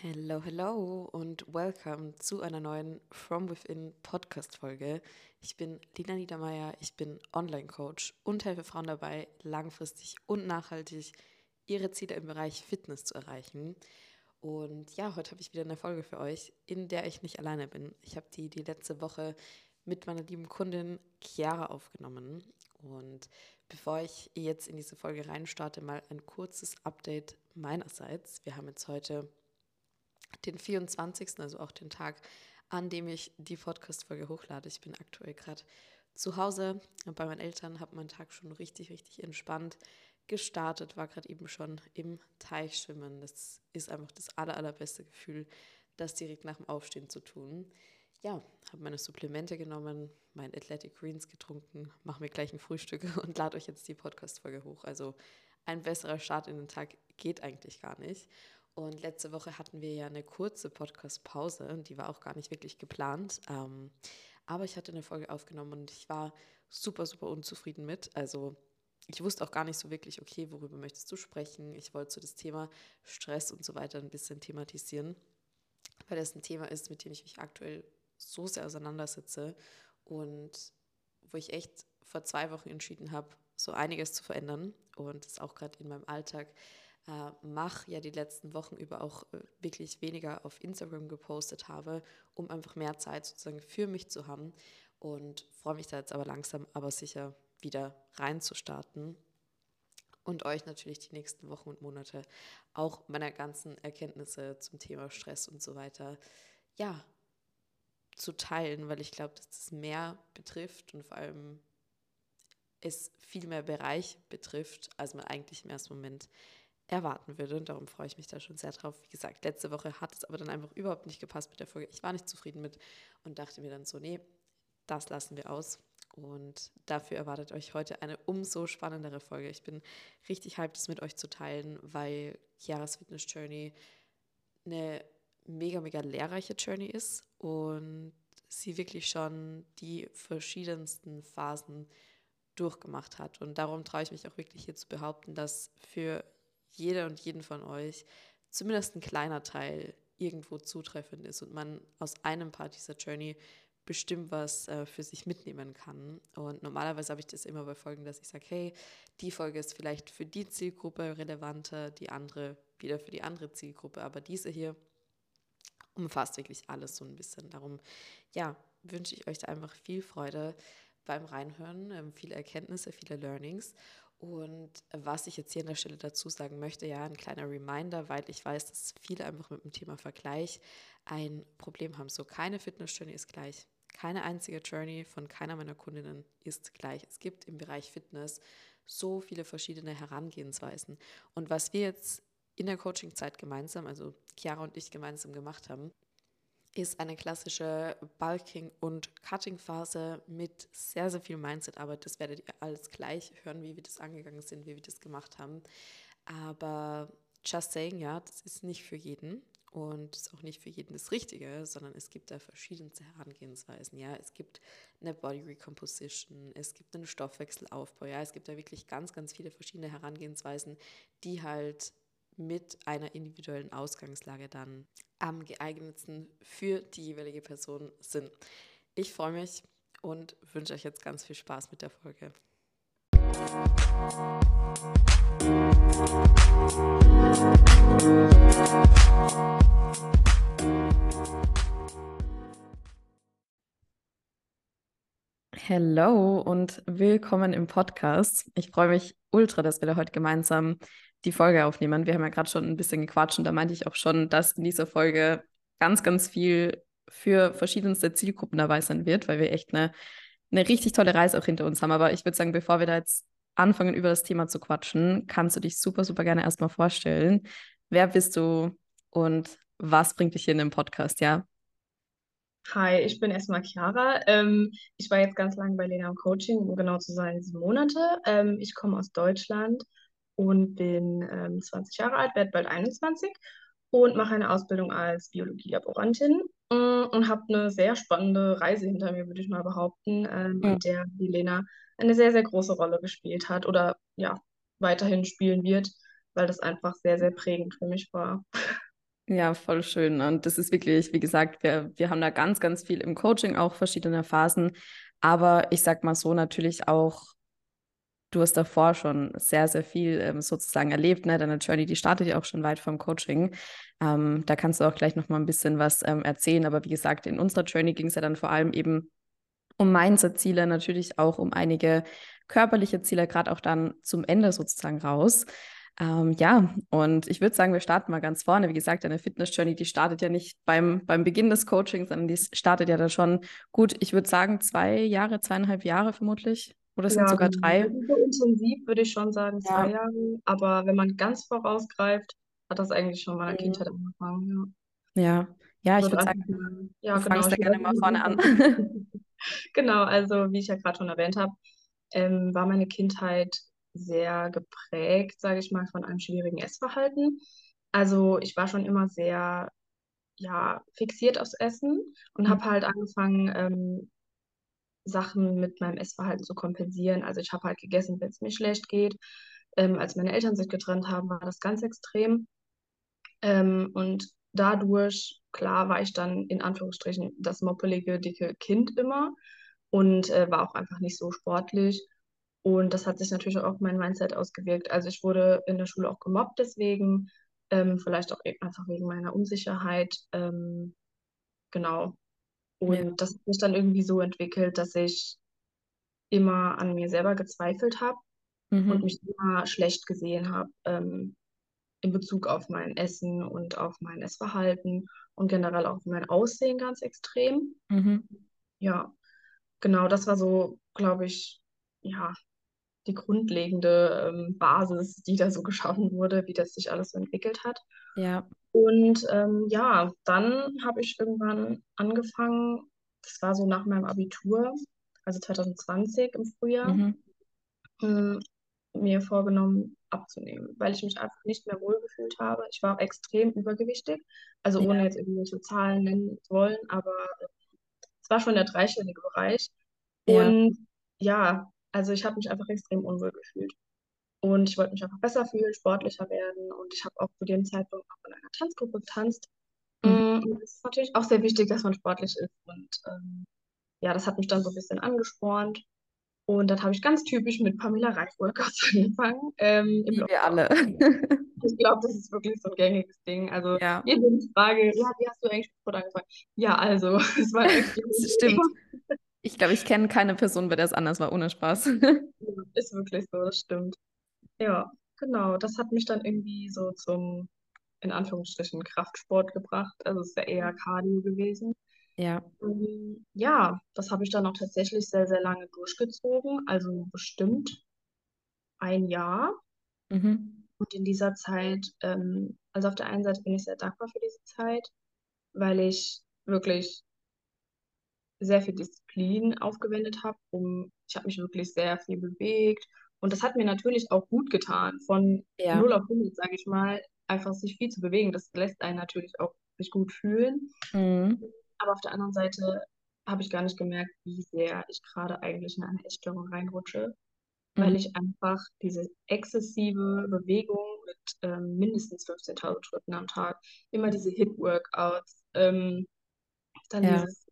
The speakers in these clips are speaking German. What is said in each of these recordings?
Hello, hello und welcome zu einer neuen From Within Podcast-Folge. Ich bin Lina Niedermeyer, ich bin Online-Coach und helfe Frauen dabei, langfristig und nachhaltig ihre Ziele im Bereich Fitness zu erreichen. Und ja, heute habe ich wieder eine Folge für euch, in der ich nicht alleine bin. Ich habe die die letzte Woche mit meiner lieben Kundin Chiara aufgenommen. Und bevor ich jetzt in diese Folge reinstarte, mal ein kurzes Update meinerseits. Wir haben jetzt heute den 24., also auch den Tag, an dem ich die Podcast-Folge hochlade. Ich bin aktuell gerade zu Hause bei meinen Eltern, habe meinen Tag schon richtig, richtig entspannt gestartet, war gerade eben schon im Teich schwimmen. Das ist einfach das aller, allerbeste Gefühl, das direkt nach dem Aufstehen zu tun. Ja, habe meine Supplemente genommen, mein Athletic Greens getrunken, mache mir gleich ein Frühstück und lade euch jetzt die Podcast-Folge hoch. Also ein besserer Start in den Tag geht eigentlich gar nicht. Und letzte Woche hatten wir ja eine kurze Podcast-Pause, die war auch gar nicht wirklich geplant. Ähm, aber ich hatte eine Folge aufgenommen und ich war super, super unzufrieden mit. Also ich wusste auch gar nicht so wirklich, okay, worüber möchtest du sprechen? Ich wollte so das Thema Stress und so weiter ein bisschen thematisieren, weil das ein Thema ist, mit dem ich mich aktuell so sehr auseinandersetze und wo ich echt vor zwei Wochen entschieden habe, so einiges zu verändern und es auch gerade in meinem Alltag äh, mache, ja die letzten Wochen über auch äh, wirklich weniger auf Instagram gepostet habe, um einfach mehr Zeit sozusagen für mich zu haben. Und freue mich da jetzt aber langsam, aber sicher wieder reinzustarten und euch natürlich die nächsten Wochen und Monate auch meiner ganzen Erkenntnisse zum Thema Stress und so weiter, ja, zu teilen, weil ich glaube, dass das mehr betrifft und vor allem es viel mehr Bereich betrifft, als man eigentlich im ersten Moment erwarten würde. Und darum freue ich mich da schon sehr drauf. Wie gesagt, letzte Woche hat es aber dann einfach überhaupt nicht gepasst mit der Folge. Ich war nicht zufrieden mit und dachte mir dann so, nee, das lassen wir aus. Und dafür erwartet euch heute eine umso spannendere Folge. Ich bin richtig hyped, das mit euch zu teilen, weil Chiaras Fitness Journey eine mega, mega lehrreiche Journey ist und sie wirklich schon die verschiedensten Phasen durchgemacht hat. Und darum traue ich mich auch wirklich hier zu behaupten, dass für jeder und jeden von euch zumindest ein kleiner Teil irgendwo zutreffend ist und man aus einem Part dieser Journey bestimmt was äh, für sich mitnehmen kann. Und normalerweise habe ich das immer bei Folgen, dass ich sage, hey, die Folge ist vielleicht für die Zielgruppe relevanter, die andere wieder für die andere Zielgruppe, aber diese hier umfasst wirklich alles so ein bisschen. Darum, ja, wünsche ich euch da einfach viel Freude beim Reinhören, ähm, viele Erkenntnisse, viele Learnings und was ich jetzt hier an der Stelle dazu sagen möchte, ja, ein kleiner Reminder, weil ich weiß, dass viele einfach mit dem Thema Vergleich ein Problem haben. So, keine Fitness-Journey ist gleich. Keine einzige Journey von keiner meiner Kundinnen ist gleich. Es gibt im Bereich Fitness so viele verschiedene Herangehensweisen. Und was wir jetzt in der Coaching-Zeit gemeinsam, also Chiara und ich gemeinsam gemacht haben, ist eine klassische Bulking- und Cutting-Phase mit sehr, sehr viel Mindset-Arbeit. Das werdet ihr alles gleich hören, wie wir das angegangen sind, wie wir das gemacht haben. Aber just saying, ja, das ist nicht für jeden und ist auch nicht für jeden das Richtige, sondern es gibt da verschiedenste Herangehensweisen. Ja, es gibt eine Body Recomposition, es gibt einen Stoffwechselaufbau. Ja, es gibt da wirklich ganz, ganz viele verschiedene Herangehensweisen, die halt mit einer individuellen Ausgangslage dann am geeignetsten für die jeweilige Person sind. Ich freue mich und wünsche euch jetzt ganz viel Spaß mit der Folge. Hallo und willkommen im Podcast. Ich freue mich ultra, dass wir da heute gemeinsam die Folge aufnehmen. Wir haben ja gerade schon ein bisschen gequatscht und da meinte ich auch schon, dass in dieser Folge ganz, ganz viel für verschiedenste Zielgruppen dabei sein wird, weil wir echt eine, eine richtig tolle Reise auch hinter uns haben. Aber ich würde sagen, bevor wir da jetzt anfangen, über das Thema zu quatschen, kannst du dich super, super gerne erstmal vorstellen. Wer bist du und was bringt dich hier in den Podcast, ja? Hi, ich bin erstmal Chiara. Ähm, ich war jetzt ganz lange bei Lena im Coaching, um genau zu sein, sieben Monate. Ähm, ich komme aus Deutschland und bin ähm, 20 Jahre alt, werde bald 21 und mache eine Ausbildung als Biologielaborantin äh, und habe eine sehr spannende Reise hinter mir, würde ich mal behaupten, ähm, ja. in der die Lena eine sehr, sehr große Rolle gespielt hat oder ja, weiterhin spielen wird, weil das einfach sehr, sehr prägend für mich war. Ja, voll schön. Und das ist wirklich, wie gesagt, wir, wir haben da ganz, ganz viel im Coaching, auch verschiedene Phasen. Aber ich sag mal so natürlich auch, du hast davor schon sehr, sehr viel ähm, sozusagen erlebt. Ne? Deine Journey, die startet ja auch schon weit vom Coaching. Ähm, da kannst du auch gleich noch mal ein bisschen was ähm, erzählen. Aber wie gesagt, in unserer Journey ging es ja dann vor allem eben um Mindset-Ziele, natürlich auch um einige körperliche Ziele, gerade auch dann zum Ende sozusagen raus. Ähm, ja, und ich würde sagen, wir starten mal ganz vorne. Wie gesagt, eine Fitness-Journey, die startet ja nicht beim, beim Beginn des Coachings, sondern die startet ja da schon gut, ich würde sagen, zwei Jahre, zweieinhalb Jahre vermutlich. Oder sind Ja, sogar genau. drei? Also so intensiv würde ich schon sagen, zwei Ja. Jahre. Aber wenn man ganz vorausgreift, hat das eigentlich schon in meiner Mhm. Kindheit angefangen. Ja, ja, Ja. ich So würde sagen, 30 Jahre. Ja, du genau. fangst da gerne mal vorne an. Genau, also wie ich ja gerade schon erwähnt habe, ähm, war meine Kindheit sehr geprägt, sage ich mal, von einem schwierigen Essverhalten. Also ich war schon immer sehr, ja, fixiert aufs Essen und habe halt angefangen, ähm, Sachen mit meinem Essverhalten zu kompensieren. Also ich habe halt gegessen, wenn es mir schlecht geht. Ähm, als meine Eltern sich getrennt haben, war das ganz extrem. Ähm, und dadurch, klar, war ich dann in Anführungsstrichen das moppelige, dicke Kind immer und äh, war auch einfach nicht so sportlich. Und das hat sich natürlich auch auf mein Mindset ausgewirkt. Also ich wurde in der Schule auch gemobbt deswegen, ähm, vielleicht auch e- einfach wegen meiner Unsicherheit. Ähm, genau. Ja. Und das hat sich dann irgendwie so entwickelt, dass ich immer an mir selber gezweifelt habe und Mhm. mich immer schlecht gesehen habe. Ähm, in Bezug auf mein Essen und auf mein Essverhalten und generell auf mein Aussehen ganz extrem. Mhm. Ja, genau, das war so, glaube ich, ja, die grundlegende ähm, Basis, die da so geschaffen wurde, wie das sich alles so entwickelt hat. Ja. Und ähm, ja, dann habe ich irgendwann angefangen, das war so nach meinem Abitur, also 2020 im Frühjahr, Mhm. mh, mir vorgenommen, abzunehmen, weil ich mich einfach nicht mehr wohlgefühlt habe. Ich war extrem übergewichtig, also ohne Ja. jetzt irgendwelche Zahlen nennen zu wollen, aber es war schon der dreistellige Bereich. Ja. Und ja, also ich habe mich einfach extrem unwohl gefühlt. Und ich wollte mich einfach besser fühlen, sportlicher werden. Und ich habe auch zu dem Zeitpunkt auch in einer Tanzgruppe getanzt. Mhm. Und es ist natürlich auch sehr wichtig, dass man sportlich ist. Und ähm, ja, das hat mich dann so ein bisschen angespornt. Und dann habe ich ganz typisch mit Pamela Reif Workouts angefangen ähm, Wie wir alle. Ich glaube, das ist wirklich so ein gängiges Ding. Also Ja, jede Frage, ja, wie hast du eigentlich Sport angefangen? Ja, also, es war das stimmt. Ich glaube, ich kenne keine Person, bei der es anders war, ohne Spaß. Ist wirklich so, das stimmt. Ja, genau. Das hat mich dann irgendwie so zum, in Anführungsstrichen, Kraftsport gebracht. Also es ist ja eher Cardio gewesen. Ja. Ähm, ja, das habe ich dann auch tatsächlich sehr, sehr lange durchgezogen. Also bestimmt ein Jahr. Mhm. Und in dieser Zeit, ähm, also auf der einen Seite bin ich sehr dankbar für diese Zeit, weil ich wirklich sehr viel Disziplin aufgewendet habe, um, ich habe mich wirklich sehr viel bewegt. Und das hat mir natürlich auch gut getan, von Ja. 0 auf 100, sage ich mal, einfach sich viel zu bewegen. Das lässt einen natürlich auch sich gut fühlen. Mhm. Aber auf der anderen Seite habe ich gar nicht gemerkt, wie sehr ich gerade eigentlich in eine Essstörung reinrutsche, weil Mhm. ich einfach diese exzessive Bewegung mit ähm, mindestens 15.000 Schritten am Tag, immer diese Hit-Workouts, ähm, dann Ja. dieses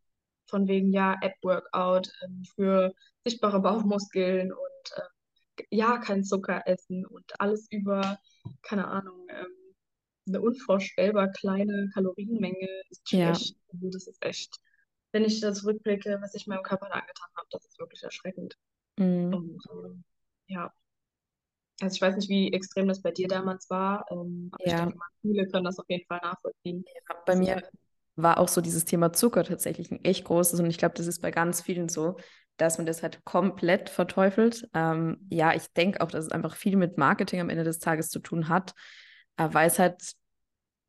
von wegen, ja, App-Workout ähm, für sichtbare Bauchmuskeln und ähm, ja, kein Zucker essen und alles über, keine Ahnung, ähm, eine unvorstellbar kleine Kalorienmenge ist Ja. Also das ist echt, wenn ich da zurückblicke, was ich meinem Körper da angetan habe, das ist wirklich erschreckend. Mhm. Und ähm, ja, also ich weiß nicht, wie extrem das bei dir damals war, ähm, aber ich Ja. denke mal, viele können das auf jeden Fall nachvollziehen. Ja, bei ist mir war auch so dieses Thema Zucker tatsächlich ein echt großes und ich glaube, das ist bei ganz vielen so, dass man das halt komplett verteufelt. Ähm, ja, ich denke auch, dass es einfach viel mit Marketing am Ende des Tages zu tun hat, äh, weil es halt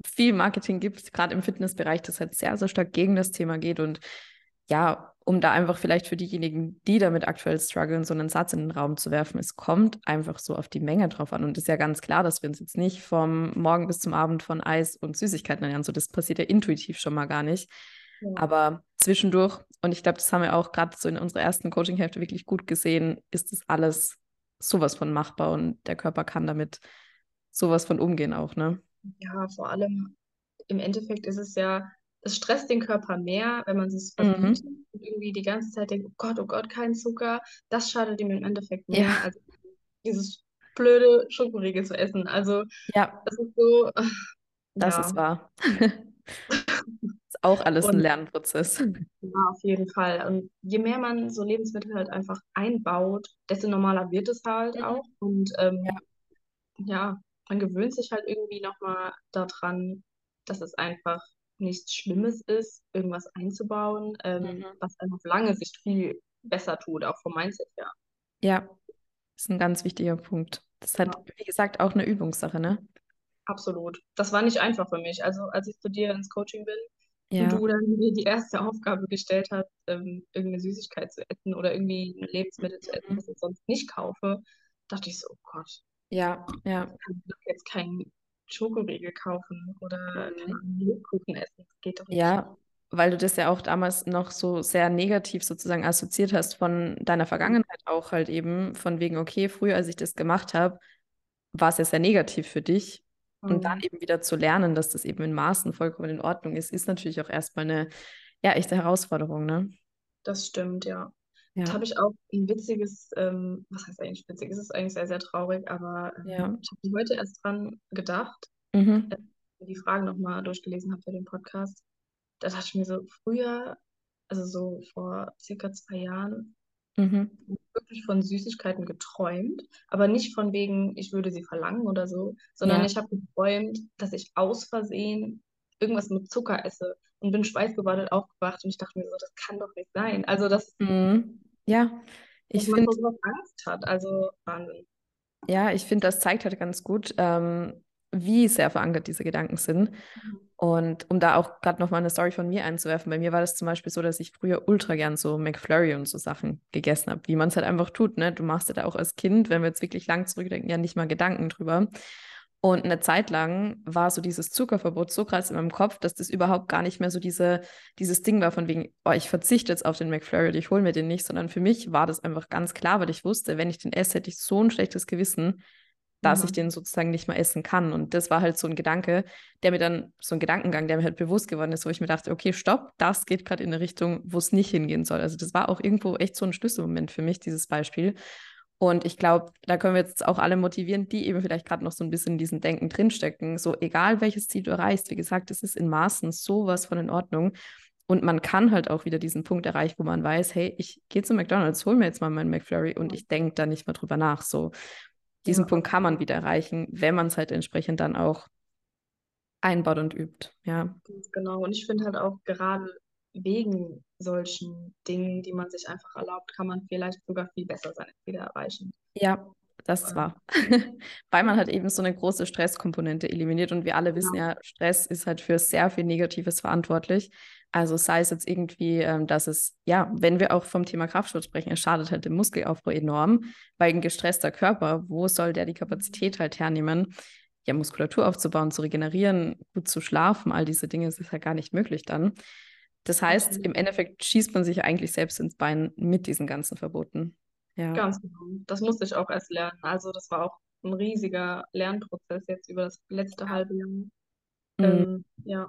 viel Marketing gibt, gerade im Fitnessbereich, das halt sehr, sehr stark gegen das Thema geht und ja, um da einfach vielleicht für diejenigen, die damit aktuell strugglen, so einen Satz in den Raum zu werfen, es kommt einfach so auf die Menge drauf an. Und es ist ja ganz klar, dass wir uns jetzt nicht vom Morgen bis zum Abend von Eis und Süßigkeiten ernähren. So, das passiert ja intuitiv schon mal gar nicht. Ja. Aber zwischendurch, und ich glaube, das haben wir auch gerade so in unserer ersten Coaching-Hälfte wirklich gut gesehen, ist das alles sowas von machbar und der Körper kann damit sowas von umgehen auch, ne? Ja, vor allem, im Endeffekt ist es ja, es stresst den Körper mehr, wenn man es Mhm. Und irgendwie die ganze Zeit denkt, oh Gott, oh Gott, kein Zucker. Das schadet ihm im Endeffekt mehr, Ja, als dieses blöde Schokoriegel zu essen. Also ja, das ist so, das ist ja. wahr. Ist auch alles ein Und Lernprozess. ja, auf jeden Fall. Und je mehr man so Lebensmittel halt einfach einbaut, desto normaler wird es halt auch. Und Ja. ähm, ja, man gewöhnt sich halt irgendwie nochmal daran, dass es einfach nichts Schlimmes ist, irgendwas einzubauen, ähm, Mhm. was einem auf lange Sicht viel besser tut, auch vom Mindset her. Ja, ist ein ganz wichtiger Punkt. Das ist halt, Ja, wie gesagt, auch eine Übungssache, ne? absolut. Das war nicht einfach für mich. Also als ich zu dir ins Coaching bin und Ja. du dann mir die erste Aufgabe gestellt hast, ähm, irgendeine Süßigkeit zu essen oder irgendwie ein Lebensmittel zu essen, Mhm. das ich sonst nicht kaufe, dachte ich so, oh Gott, Ja, ja. ich kann jetzt keinen Schokoriegel kaufen oder Mhm. Lebkuchen essen. Das geht doch nicht. Ja, weil du das ja auch damals noch so sehr negativ sozusagen assoziiert hast von deiner Vergangenheit auch halt eben, von wegen, okay, früher, als ich das gemacht habe, war es ja sehr negativ für dich. Und dann Mhm. eben wieder zu lernen, dass das eben in Maßen vollkommen in Ordnung ist, ist natürlich auch erstmal eine, ja, echte Herausforderung, ne? Das stimmt, ja. Da Ja, habe ich auch ein witziges, ähm, was heißt eigentlich witzig? Es ist eigentlich sehr, sehr traurig, aber ähm, ja. ich habe heute erst dran gedacht, Mhm. als ich die Fragen nochmal durchgelesen habe für den Podcast. Da dachte ich mir so, früher, also so vor circa zwei Jahren, Mhm. wirklich von Süßigkeiten geträumt, aber nicht von wegen, ich würde sie verlangen oder so, sondern Ja. ich habe geträumt, dass ich aus Versehen irgendwas mit Zucker esse und bin schweißgebadet aufgewacht und ich dachte mir so, das kann doch nicht sein. Also, dass, Mhm. Ja, dass ich man finde, vor sowas Angst hat, also Wahnsinn. ja, ich finde, das zeigt halt ganz gut, ähm, wie sehr verankert diese Gedanken sind. Und um da auch gerade noch mal eine Story von mir einzuwerfen, bei mir war das zum Beispiel so, dass ich früher ultra gern so McFlurry und so Sachen gegessen habe, wie man es halt einfach tut, ne? Du machst dir da auch als Kind, wenn wir jetzt wirklich lang zurückdenken, ja nicht mal Gedanken drüber. Und eine Zeit lang war so dieses Zuckerverbot so krass in meinem Kopf, dass das überhaupt gar nicht mehr so diese, dieses Ding war von wegen, oh, ich verzichte jetzt auf den McFlurry, und ich hole mir den nicht, sondern für mich war das einfach ganz klar, weil ich wusste, wenn ich den esse, hätte ich so ein schlechtes Gewissen, dass ich Mhm. den sozusagen nicht mehr essen kann. Und das war halt so ein Gedanke, der mir dann, so ein Gedankengang, der mir halt bewusst geworden ist, wo ich mir dachte, okay, stopp, das geht gerade in eine Richtung, wo es nicht hingehen soll. Also das war auch irgendwo echt so ein Schlüsselmoment für mich, dieses Beispiel. Und ich glaube, da können wir jetzt auch alle motivieren, die eben vielleicht gerade noch so ein bisschen in diesem Denken drinstecken. So, egal welches Ziel du erreichst, wie gesagt, es ist in Maßen sowas von in Ordnung. Und man kann halt auch wieder diesen Punkt erreichen, wo man weiß, hey, ich gehe zu McDonalds, hol mir jetzt mal meinen McFlurry und ich denke da nicht mehr drüber nach. So, diesen Ja, Punkt kann man wieder erreichen, wenn man es halt entsprechend dann auch einbaut und übt. Ja, genau. Und ich finde halt auch gerade wegen solchen Dingen, die man sich einfach erlaubt, kann man vielleicht sogar viel besser seine Ziele erreichen. ja, das wahr. Weil man halt eben so eine große Stresskomponente eliminiert und wir alle wissen genau. ja, Stress ist halt für sehr viel Negatives verantwortlich. Also sei es jetzt irgendwie, ähm, dass es, ja, wenn wir auch vom Thema Kraftsport sprechen, es schadet halt dem Muskelaufbau enorm, weil ein gestresster Körper, wo soll der die Kapazität halt hernehmen, ja, Muskulatur aufzubauen, zu regenerieren, gut zu schlafen, all diese Dinge, das ist ja gar nicht möglich dann. Das heißt, Absolut. im Endeffekt schießt man sich eigentlich selbst ins Bein mit diesen ganzen Verboten. Ja. Ganz genau. Das musste ich auch erst lernen. Also das war auch ein riesiger Lernprozess jetzt über das letzte halbe Jahr. Mhm. Ähm, ja,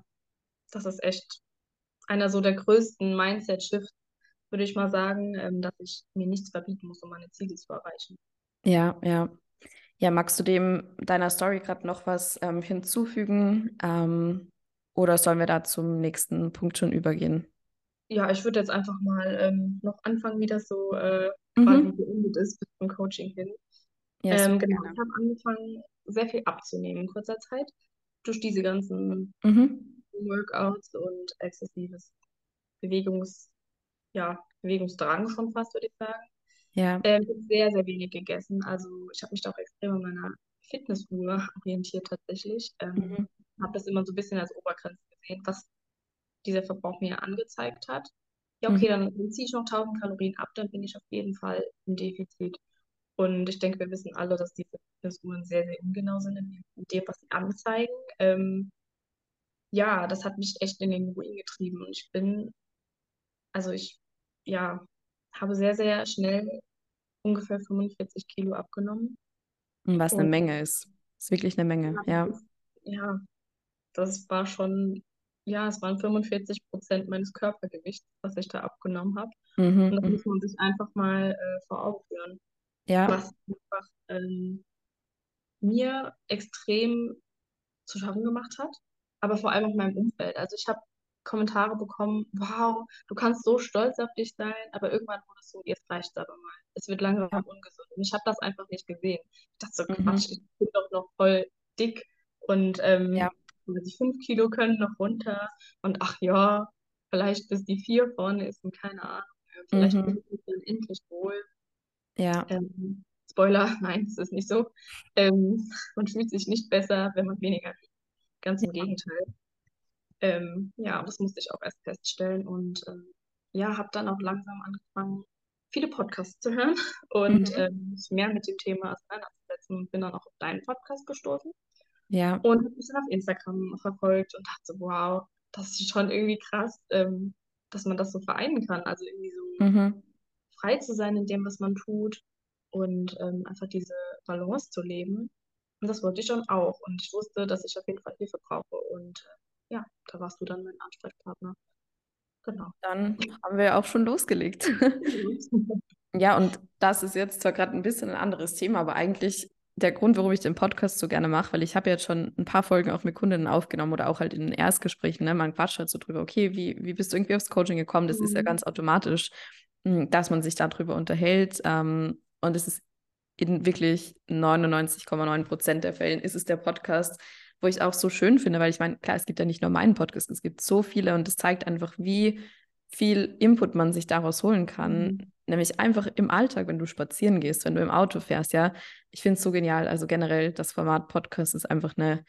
das ist echt einer so der größten Mindset-Shifts, würde ich mal sagen, ähm, dass ich mir nichts verbieten muss, um meine Ziele zu erreichen. Ja, ja. Ja, magst du dem deiner Story gerade noch was ähm, hinzufügen? Ähm, oder sollen wir da zum nächsten Punkt schon übergehen? Ja, ich würde jetzt einfach mal ähm, noch anfangen, wie das so äh, quasi Mhm. geendet ist bis zum Coaching hin. Ja, Ähm, genau, ich habe angefangen, sehr viel abzunehmen in kurzer Zeit durch diese ganzen Mhm. Workouts und exzessives Bewegungs, ja, Bewegungsdrang schon fast, würde ich sagen. Ja. Ähm, ich habe sehr, sehr wenig gegessen. Also ich habe mich da auch extrem an meiner Fitnessuhr orientiert tatsächlich. Ähm, Mhm. Habe das immer so ein bisschen als Obergrenze gesehen, was dieser Verbrauch mir angezeigt hat. Ja, Mhm. okay, dann ziehe ich noch 1000 Kalorien ab, dann bin ich auf jeden Fall im Defizit. Und ich denke, wir wissen alle, dass diese Fitnessuhren sehr, sehr ungenau sind in dem, was sie anzeigen. Ähm, ja, das hat mich echt in den Ruin getrieben. Und ich bin, also ich, ja, habe sehr, sehr schnell ungefähr 45 Kilo abgenommen. Und was eine Und Menge ist. Ist wirklich eine Menge, ja, ja. Das war schon, ja, es waren 45 Prozent meines Körpergewichts, was ich da abgenommen habe. Mhm. Und das mhm. muss man sich einfach mal äh, vor Augen führen. Ja. Was einfach ähm, mir extrem zu schaffen gemacht hat, aber vor allem auch meinem Umfeld. Also ich habe Kommentare bekommen, wow, du kannst so stolz auf dich sein, aber irgendwann wurde es so, jetzt reicht es aber mal. Es wird langsam Ja. ungesund. Und ich habe das einfach nicht gesehen. Ich dachte so, Mhm. Quatsch, ich bin doch noch voll dick und ähm, Ja. Die fünf Kilo können noch runter und ach ja, vielleicht bis die vier vorne ist und keine Ahnung. Vielleicht Mhm. fühle ich dann endlich wohl. Ja. Ähm, Spoiler, nein, es ist nicht so. Ähm, man fühlt sich nicht besser, wenn man weniger wiegt. Ganz im Gegenteil. Ähm, ja, das musste ich auch erst feststellen und ähm, ja, habe dann auch langsam angefangen, viele Podcasts zu hören und Mhm. ähm, mich mehr mit dem Thema auseinanderzusetzen und bin dann auch auf deinen Podcast gestoßen Ja. und habe mich dann auf Instagram verfolgt und dachte wow, das ist schon irgendwie krass, ähm, dass man das so vereinen kann. Also irgendwie so Mhm. frei zu sein in dem, was man tut und ähm, einfach diese Balance zu leben. Und das wollte ich schon auch. Und ich wusste, dass ich auf jeden Fall Hilfe brauche. Und äh, ja, da warst du dann mein Ansprechpartner. Genau. Dann haben wir auch schon losgelegt. Ja, und das ist jetzt zwar gerade ein bisschen ein anderes Thema, aber eigentlich der Grund, warum ich den Podcast so gerne mache, weil ich habe jetzt schon ein paar Folgen auch mit Kundinnen aufgenommen oder auch halt in den Erstgesprächen, ne? Man quatscht halt so drüber, okay, wie, wie bist du irgendwie aufs Coaching gekommen? Das ist ja Mhm. ganz automatisch, mh, dass man sich darüber unterhält. Ähm, und es ist in wirklich 99,9 Prozent der Fällen ist es der Podcast, wo ich auch so schön finde, weil ich meine, klar, es gibt ja nicht nur meinen Podcast, es gibt so viele und es zeigt einfach, wie viel Input man sich daraus holen kann. Mhm. Nämlich einfach im Alltag, wenn du spazieren gehst, wenn du im Auto fährst, ja. Ich finde es so genial. Also generell, das Format Podcast ist einfach eine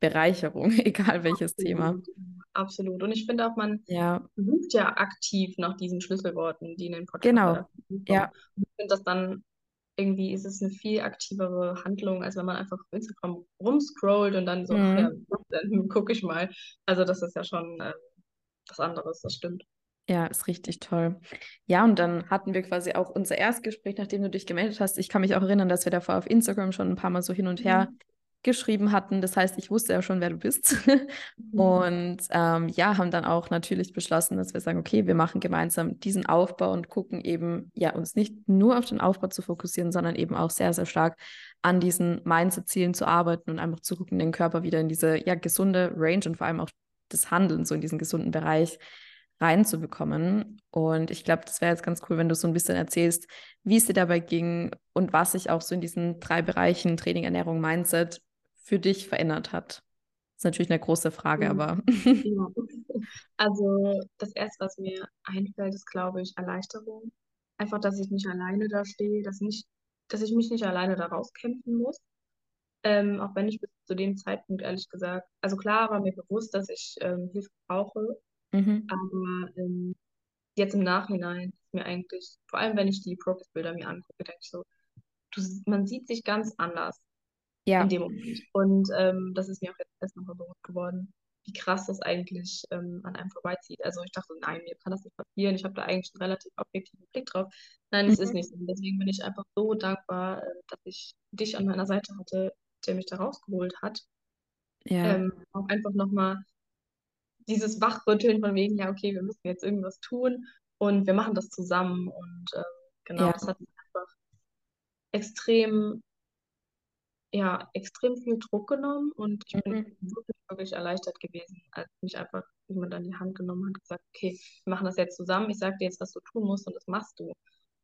Bereicherung, egal welches Thema. Absolut. Absolut. Und ich finde auch, man Ja, sucht ja aktiv nach diesen Schlüsselworten, die in den Podcast Genau. Ja. Und ich finde das dann irgendwie ist es eine viel aktivere Handlung, als wenn man einfach auf Instagram rumscrollt und dann so, ach ja, Mhm. dann gucke ich mal. Also das ist ja schon äh, was anderes, das stimmt. Ja, ist richtig toll. Ja, und dann hatten wir quasi auch unser Erstgespräch, nachdem du dich gemeldet hast. Ich kann mich auch erinnern, dass wir davor auf Instagram schon ein paar Mal so hin und her Mhm. geschrieben hatten. Das heißt, ich wusste ja schon, wer du bist. Mhm. Und ähm, ja, haben dann auch natürlich beschlossen, dass wir sagen, okay, wir machen gemeinsam diesen Aufbau und gucken eben, ja, uns nicht nur auf den Aufbau zu fokussieren, sondern eben auch sehr, sehr stark an diesen Mindset-Zielen zu arbeiten und einfach zu gucken, den Körper wieder in diese ja, gesunde Range und vor allem auch das Handeln so in diesen gesunden Bereich reinzubekommen. Und ich glaube, das wäre jetzt ganz cool, wenn du so ein bisschen erzählst, wie es dir dabei ging und was sich auch so in diesen drei Bereichen Training, Ernährung, Mindset für dich verändert hat. Das ist natürlich eine große Frage, Ja. aber Ja. Also das Erste, was mir einfällt, ist, glaube ich, Erleichterung. Einfach, dass ich nicht alleine da stehe, dass nicht, dass ich mich nicht alleine da rauskämpfen muss. Ähm, auch wenn ich bis zu dem Zeitpunkt ehrlich gesagt, also klar war mir bewusst, dass ich ähm, Hilfe brauche, mhm. aber ähm, jetzt im Nachhinein ist mir eigentlich, vor allem wenn ich die Progress-Bilder mir angucke, denke ich so, du, man sieht sich ganz anders ja, in dem Moment. Und ähm, das ist mir auch jetzt erst nochmal bewusst geworden, wie krass das eigentlich ähm, an einem vorbeizieht. Also ich dachte, nein, mir kann das nicht passieren. Ich habe da eigentlich einen relativ objektiven Blick drauf. Nein, es ist Mhm. nicht so. Deswegen bin ich einfach so dankbar, äh, dass ich dich an meiner Seite hatte, der mich da rausgeholt hat. ja, Ähm, auch einfach nochmal dieses Wachrütteln von wegen, ja, okay, wir müssen jetzt irgendwas tun und wir machen das zusammen. Und ähm, genau, ja, das hat einfach extrem ja, extrem viel Druck genommen und ich bin mhm. wirklich, wirklich erleichtert gewesen, als mich einfach jemand an die Hand genommen hat und gesagt, okay, wir machen das jetzt zusammen, ich sage dir jetzt, was du tun musst und das machst du.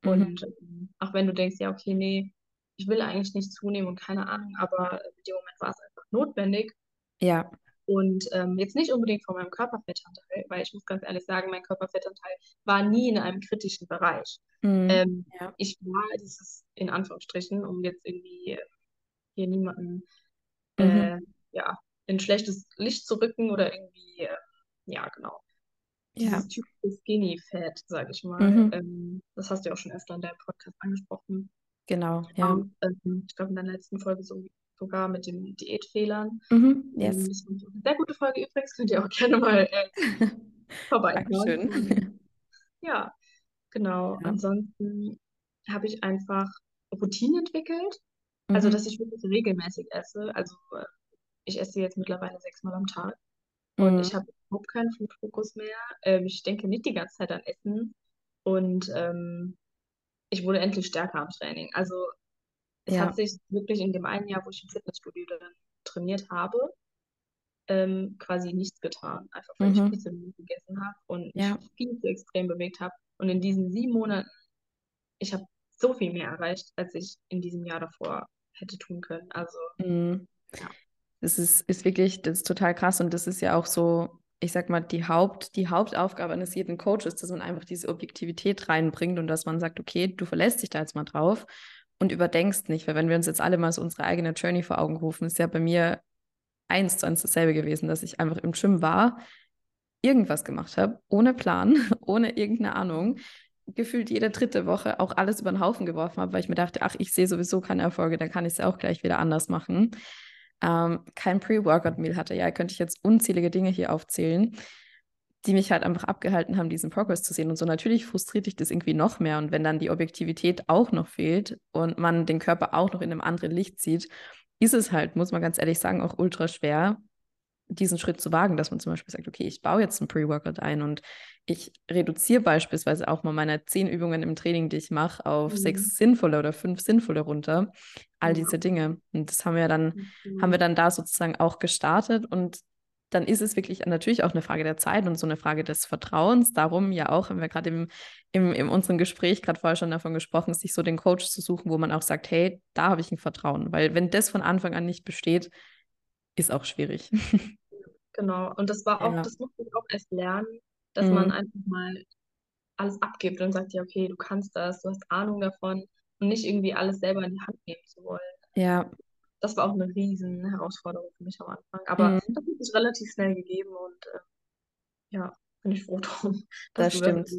Mhm. Und ähm, auch wenn du denkst, ja, okay, nee, ich will eigentlich nicht zunehmen und keine Ahnung, aber in dem Moment war es einfach notwendig ja, und ähm, jetzt nicht unbedingt von meinem Körperfettanteil, weil ich muss ganz ehrlich sagen, mein Körperfettanteil war nie in einem kritischen Bereich. mhm. Ähm, ja, ich war dieses, in Anführungsstrichen, um jetzt irgendwie äh, hier niemanden mhm. äh, ja, in schlechtes Licht zu rücken oder irgendwie, äh, ja, genau. ja, Dieses typische Skinny Fat, sage ich mal. mhm. Ähm, das hast du ja auch schon öfter in deinem Podcast angesprochen. Genau, ja, Auch, ähm, ich glaube, in deiner letzten Folge so, sogar mit den Diätfehlern. mhm. Yes. das ist eine sehr gute Folge übrigens, könnt ihr auch gerne mal äh, vorbeischauen. Dankeschön. Ja, genau. Ja, Ansonsten habe ich einfach Routinen entwickelt. Also, mhm. dass ich wirklich regelmäßig esse. Also, äh, ich esse jetzt mittlerweile sechsmal am Tag. Und mhm. ich habe überhaupt keinen Food-Fokus mehr. Ähm, ich denke nicht die ganze Zeit an Essen. Und ähm, ich wurde endlich stärker am Training. Also es ja. hat sich wirklich in dem einen Jahr, wo ich im Fitnessstudio dann trainiert habe, ähm, quasi nichts getan. Einfach weil mhm. ich viel zu wenig gegessen habe und ja. ich viel zu extrem bewegt habe. Und in diesen sieben Monaten, ich habe so viel mehr erreicht, als ich in diesem Jahr davor hätte tun können. Also mhm. ja. Das ist, ist wirklich, das ist total krass und das ist ja auch so, ich sag mal, die, Haupt, die Hauptaufgabe eines jeden Coaches, dass man einfach diese Objektivität reinbringt und dass man sagt, okay, du verlässt dich da jetzt mal drauf und überdenkst nicht, weil wenn wir uns jetzt alle mal so unsere eigene Journey vor Augen rufen, ist ja bei mir eins zu eins dasselbe gewesen, dass ich einfach im Gym war, irgendwas gemacht habe, ohne Plan, ohne irgendeine Ahnung, gefühlt jede dritte Woche auch alles über den Haufen geworfen habe, weil ich mir dachte, ach, ich sehe sowieso keine Erfolge, dann kann ich es auch gleich wieder anders machen. Ähm, kein Pre-Workout-Meal hatte. Ja, könnte ich jetzt unzählige Dinge hier aufzählen, die mich halt einfach abgehalten haben, diesen Progress zu sehen. Und so natürlich frustriert dich das irgendwie noch mehr. Und wenn dann die Objektivität auch noch fehlt und man den Körper auch noch in einem anderen Licht sieht, ist es halt, muss man ganz ehrlich sagen, auch ultra schwer, diesen Schritt zu wagen, dass man zum Beispiel sagt, okay, ich baue jetzt ein Pre-Workout ein und ich reduziere beispielsweise auch mal meine zehn Übungen im Training, die ich mache, auf mhm. sechs sinnvolle oder fünf sinnvolle runter. All diese Dinge. Und das haben wir dann, mhm. haben wir dann da sozusagen auch gestartet und dann ist es wirklich natürlich auch eine Frage der Zeit und so eine Frage des Vertrauens. Darum ja auch, haben wir gerade im, im, in unserem Gespräch gerade vorher schon davon gesprochen, sich so den Coach zu suchen, wo man auch sagt, hey, da habe ich ein Vertrauen. Weil wenn das von Anfang an nicht besteht, ist auch schwierig. Genau. Und das war auch, ja. das musste ich auch erst lernen, dass mhm. man einfach mal alles abgibt und sagt, ja, okay, du kannst das, du hast Ahnung davon und nicht irgendwie alles selber in die Hand nehmen zu wollen. Ja, das war auch eine riesen Herausforderung für mich am Anfang. Aber mhm. das hat sich relativ schnell gegeben und äh, ja, bin ich froh drum. Das stimmt.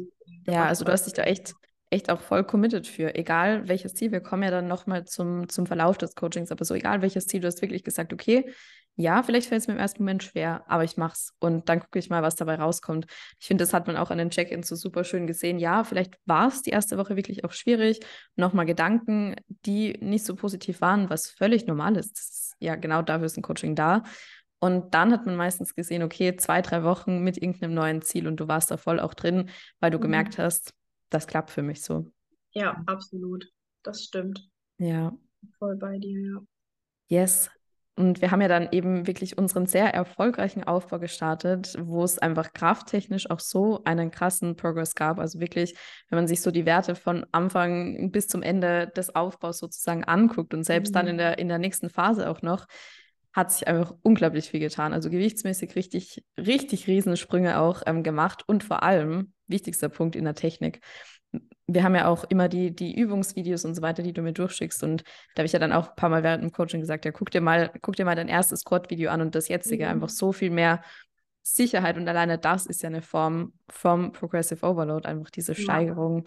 Ja, also du hast dich da echt, echt auch voll committed für. Egal welches Ziel, wir kommen ja dann nochmal zum, zum Verlauf des Coachings, aber so egal welches Ziel, du hast wirklich gesagt, okay, ja, vielleicht fällt es mir im ersten Moment schwer, aber ich mach's und dann gucke ich mal, was dabei rauskommt. Ich finde, das hat man auch an den Check-ins so super schön gesehen. Ja, vielleicht war es die erste Woche wirklich auch schwierig. Nochmal Gedanken, die nicht so positiv waren, was völlig normal ist. ist ja, genau dafür ist ein Coaching da. Und dann hat man meistens gesehen, okay, zwei, drei Wochen mit irgendeinem neuen Ziel und du warst da voll auch drin, weil du mhm. gemerkt hast, das klappt für mich so. Ja, absolut. Das stimmt. Ja. Voll bei dir, ja. Yes. Und wir haben ja dann eben wirklich unseren sehr erfolgreichen Aufbau gestartet, wo es einfach krafttechnisch auch so einen krassen Progress gab. Also wirklich, wenn man sich so die Werte von Anfang bis zum Ende des Aufbaus sozusagen anguckt und selbst mhm. dann in der, in der nächsten Phase auch noch, hat sich einfach unglaublich viel getan. Also gewichtsmäßig richtig, richtig Riesensprünge auch ähm, gemacht und vor allem, wichtigster Punkt in der Technik, wir haben ja auch immer die, die Übungsvideos und so weiter, die du mir durchschickst. Und da habe ich ja dann auch ein paar Mal während dem Coaching gesagt, ja, guck dir mal, guck dir mal dein erstes Squat-Video an und das jetzige. Mhm. Einfach so viel mehr Sicherheit. Und alleine das ist ja eine Form vom Progressive Overload, einfach diese Steigerung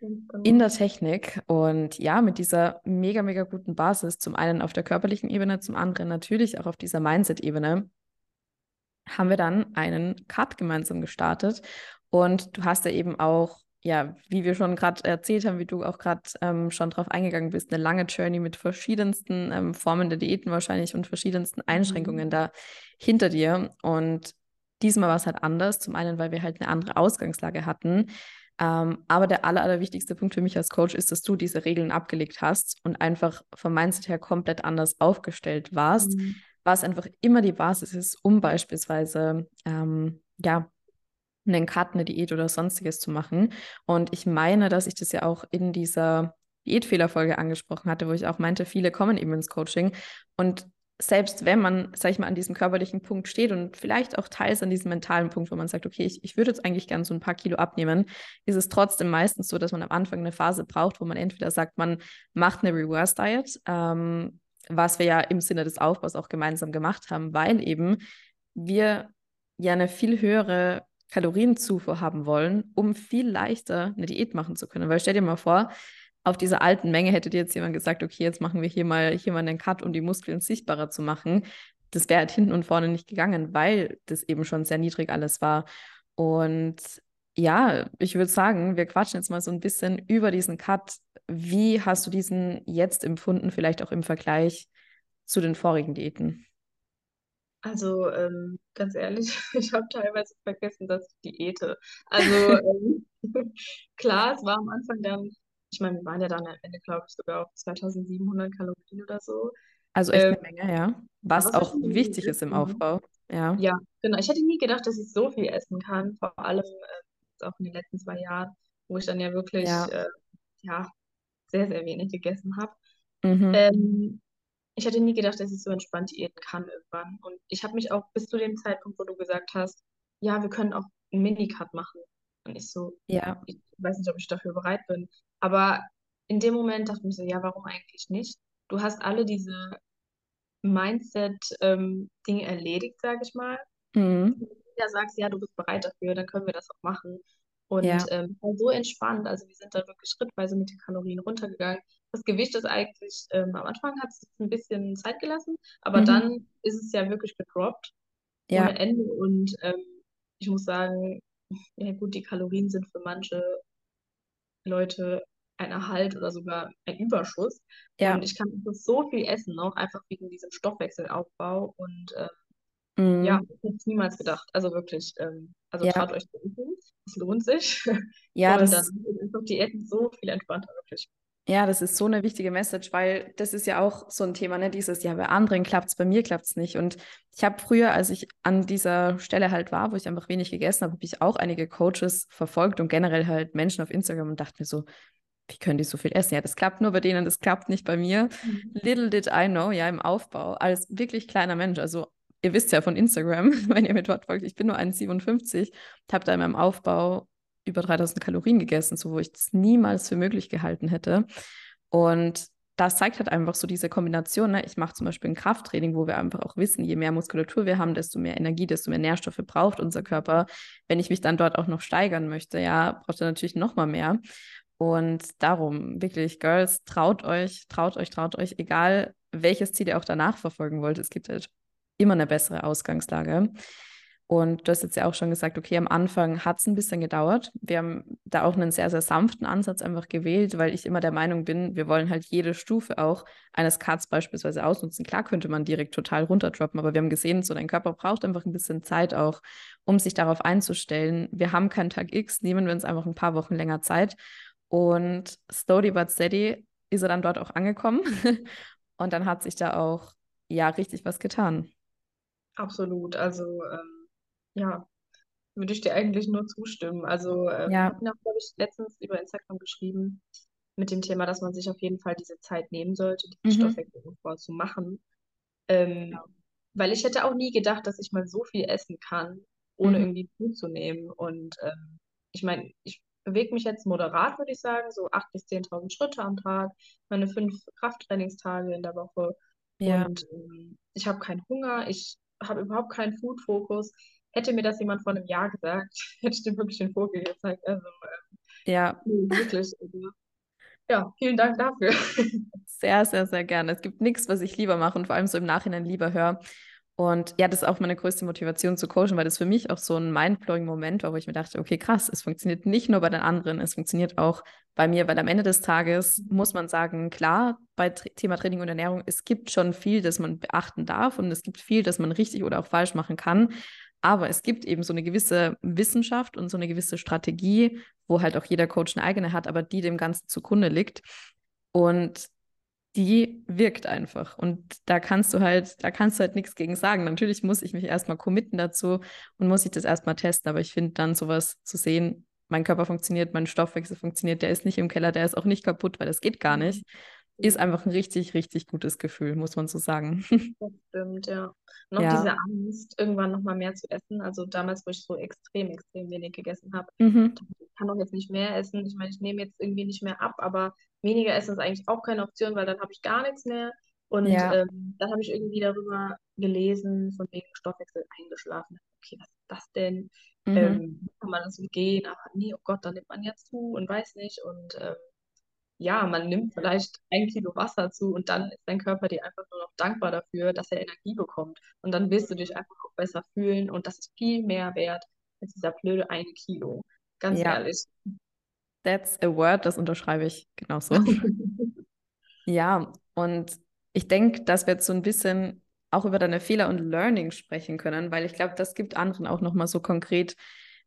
ja. in der Technik. Und ja, mit dieser mega, mega guten Basis, zum einen auf der körperlichen Ebene, zum anderen natürlich auch auf dieser Mindset-Ebene, haben wir dann einen Cut gemeinsam gestartet. Und du hast ja eben auch ja, wie wir schon gerade erzählt haben, wie du auch gerade ähm, schon drauf eingegangen bist, eine lange Journey mit verschiedensten ähm, Formen der Diäten wahrscheinlich und verschiedensten Einschränkungen mhm. da hinter dir. Und diesmal war es halt anders. Zum einen, weil wir halt eine andere Ausgangslage hatten. Ähm, aber der aller, allerwichtigste Punkt für mich als Coach ist, dass du diese Regeln abgelegt hast und einfach vom Mindset her komplett anders aufgestellt warst, mhm. was einfach immer die Basis ist, um beispielsweise ähm, ja, einen Cut, eine Diät oder sonstiges zu machen. Und ich meine, dass ich das ja auch in dieser Diätfehlerfolge angesprochen hatte, wo ich auch meinte, viele kommen eben ins Coaching und selbst wenn man, sag ich mal, an diesem körperlichen Punkt steht und vielleicht auch teils an diesem mentalen Punkt, wo man sagt, okay, ich, ich würde jetzt eigentlich gerne so ein paar Kilo abnehmen, ist es trotzdem meistens so, dass man am Anfang eine Phase braucht, wo man entweder sagt, man macht eine Reverse Diet, ähm, was wir ja im Sinne des Aufbaus auch gemeinsam gemacht haben, weil eben wir ja eine viel höhere Kalorienzufuhr haben wollen, um viel leichter eine Diät machen zu können. Weil stell dir mal vor, auf dieser alten Menge hätte dir jetzt jemand gesagt, okay, jetzt machen wir hier mal, hier mal einen Cut, um die Muskeln sichtbarer zu machen. Das wäre halt hinten und vorne nicht gegangen, weil das eben schon sehr niedrig alles war. Und ja, ich würde sagen, wir quatschen jetzt mal so ein bisschen über diesen Cut. Wie hast du diesen jetzt empfunden, vielleicht auch im Vergleich zu den vorigen Diäten? Also ähm, ganz ehrlich, ich habe teilweise vergessen, dass ich diete. Also ähm, klar, es war am Anfang dann, ich meine, wir waren ja dann am Ende, glaube ich, sogar auf 2700 Kalorien oder so. Also echt Ähm, eine Menge, ja. Was was auch wichtig ist im Ne? Aufbau. Ja. Ja, genau. Ich hätte nie gedacht, dass ich so viel essen kann, vor allem äh, auch in den letzten zwei Jahren, wo ich dann ja wirklich Ja. äh, ja, sehr, sehr wenig gegessen habe. Mhm. Ähm, ich hätte nie gedacht, dass ich so entspannt diäten kann irgendwann. Und ich habe mich auch bis zu dem Zeitpunkt, wo du gesagt hast, ja, wir können auch einen Minicut machen. Und ich so, Ja. ich weiß nicht, ob ich dafür bereit bin. Aber in dem Moment dachte ich mir so, ja, warum eigentlich nicht? Du hast alle diese Mindset-Dinge erledigt, sage ich mal. Mhm. Wenn du ja sagst, ja, du bist bereit dafür, dann können wir das auch machen. Und Ja. ähm, war so entspannt, also wir sind da wirklich schrittweise mit den Kalorien runtergegangen. Das Gewicht ist eigentlich, ähm, am Anfang hat es ein bisschen Zeit gelassen, aber Mhm. dann ist es ja wirklich gedroppt ohne Ja. Ende. Und ähm, ich muss sagen, ja gut, die Kalorien sind für manche Leute ein Erhalt oder sogar ein Überschuss. Und Ja. ich kann so viel essen noch, einfach wegen diesem Stoffwechselaufbau. Und ähm, Mhm. ja, ich hätte es niemals gedacht. Also wirklich, ähm, also Ja. traut euch zu. Es lohnt sich. Ja, Und das dann ist einfach Diäten so viel entspannter, wirklich. Ja, das ist so eine wichtige Message, weil das ist ja auch so ein Thema, ne? Dieses, ja, bei anderen klappt es, bei mir klappt es nicht. Und ich habe früher, als ich an dieser Stelle halt war, wo ich einfach wenig gegessen habe, habe ich auch einige Coaches verfolgt und generell halt Menschen auf Instagram und dachte mir so, wie können die so viel essen? Ja, das klappt nur bei denen, das klappt nicht bei mir. Mhm. Little did I know, ja, im Aufbau, als wirklich kleiner Mensch, also ihr wisst ja von Instagram, wenn ihr mir dort folgt, ich bin nur 1,57, habe da in meinem Aufbau über 3000 Kalorien gegessen, so wo ich es niemals für möglich gehalten hätte. Und das zeigt halt einfach so diese Kombination. Ne? Ich mache zum Beispiel ein Krafttraining, wo wir einfach auch wissen, je mehr Muskulatur wir haben, desto mehr Energie, desto mehr Nährstoffe braucht unser Körper. Wenn ich mich dann dort auch noch steigern möchte, ja, braucht er natürlich noch mal mehr. Und darum, wirklich, Girls, traut euch, traut euch, traut euch, egal welches Ziel ihr auch danach verfolgen wollt. Es gibt halt immer eine bessere Ausgangslage. Und du hast jetzt ja auch schon gesagt, okay, am Anfang hat es ein bisschen gedauert. Wir haben da auch einen sehr, sehr sanften Ansatz einfach gewählt, weil ich immer der Meinung bin, wir wollen halt jede Stufe auch eines Cuts beispielsweise ausnutzen. Klar könnte man direkt total runterdroppen, aber wir haben gesehen, so dein Körper braucht einfach ein bisschen Zeit auch, um sich darauf einzustellen. Wir haben keinen Tag X, nehmen wir uns einfach ein paar Wochen länger Zeit. Und slowly but steady ist er dann dort auch angekommen. Und dann hat sich da auch, ja, richtig was getan. Absolut. Also, ähm, ja, würde ich dir eigentlich nur zustimmen. Also, ähm, wir Ja, hatten auch, glaube ich, letztens über Instagram geschrieben mit dem Thema, dass man sich auf jeden Fall diese Zeit nehmen sollte, diesen mhm. Stoffwechselaufbau zu machen. Ähm, Genau. weil ich hätte auch nie gedacht, dass ich mal so viel essen kann, ohne Mhm. irgendwie zuzunehmen. Und ähm, ich meine, ich bewege mich jetzt moderat, würde ich sagen, so 8.000 bis 10.000 Schritte am Tag, meine fünf Krafttrainingstage in der Woche. Ja, Und ähm, ich habe keinen Hunger, ich habe überhaupt keinen Food-Fokus. Hätte mir das jemand vor einem Jahr gesagt, hätte ich dem wirklich den Vogel gezeigt. Also, äh, ja, wirklich. Also, ja, vielen Dank dafür. sehr, sehr, sehr gerne. Es gibt nichts, was ich lieber mache und vor allem so im Nachhinein lieber höre. Und ja, das ist auch meine größte Motivation zu coachen, weil das für mich auch so ein mindblowing Moment war, wo ich mir dachte, okay, krass, es funktioniert nicht nur bei den anderen, es funktioniert auch bei mir, weil am Ende des Tages muss man sagen, klar, bei Thema Training und Ernährung, es gibt schon viel, das man beachten darf und es gibt viel, das man richtig oder auch falsch machen kann. Aber es gibt eben so eine gewisse Wissenschaft und so eine gewisse Strategie, wo halt auch jeder Coach eine eigene hat, aber die dem Ganzen zugrunde liegt. Und die wirkt einfach. Und da kannst du halt, da kannst du halt nichts gegen sagen. Natürlich muss ich mich erstmal committen dazu und muss ich das erstmal testen. Aber ich finde dann sowas zu sehen, mein Körper funktioniert, mein Stoffwechsel funktioniert, der ist nicht im Keller, der ist auch nicht kaputt, weil das geht gar nicht, ist einfach ein richtig, richtig gutes Gefühl, muss man so sagen. Das stimmt, ja. Auch Ja. diese Angst, irgendwann nochmal mehr zu essen. Also damals, wo ich so extrem, extrem wenig gegessen habe, Mhm. ich kann doch jetzt nicht mehr essen. Ich meine, ich nehme jetzt irgendwie nicht mehr ab, aber weniger essen ist eigentlich auch keine Option, weil dann habe ich gar nichts mehr. Und Ja. ähm, dann habe ich irgendwie darüber gelesen, von wegen Stoffwechsel eingeschlafen. Okay, was ist das denn? Mhm. Ähm, kann man das umgehen? Aber nee, oh Gott, dann nimmt man ja zu und weiß nicht. Und ähm, ja, man nimmt vielleicht ein Kilo Wasser zu und dann ist dein Körper dir einfach nur noch dankbar dafür, dass er Energie bekommt. Und dann wirst du dich einfach auch besser fühlen und das ist viel mehr wert als dieser blöde eine Kilo. Ganz Ja, ehrlich. that's a word, das unterschreibe ich genauso. Ja, und ich denke, dass wir jetzt so ein bisschen auch über deine Fehler und Learning sprechen können, weil ich glaube, das gibt anderen auch nochmal so konkret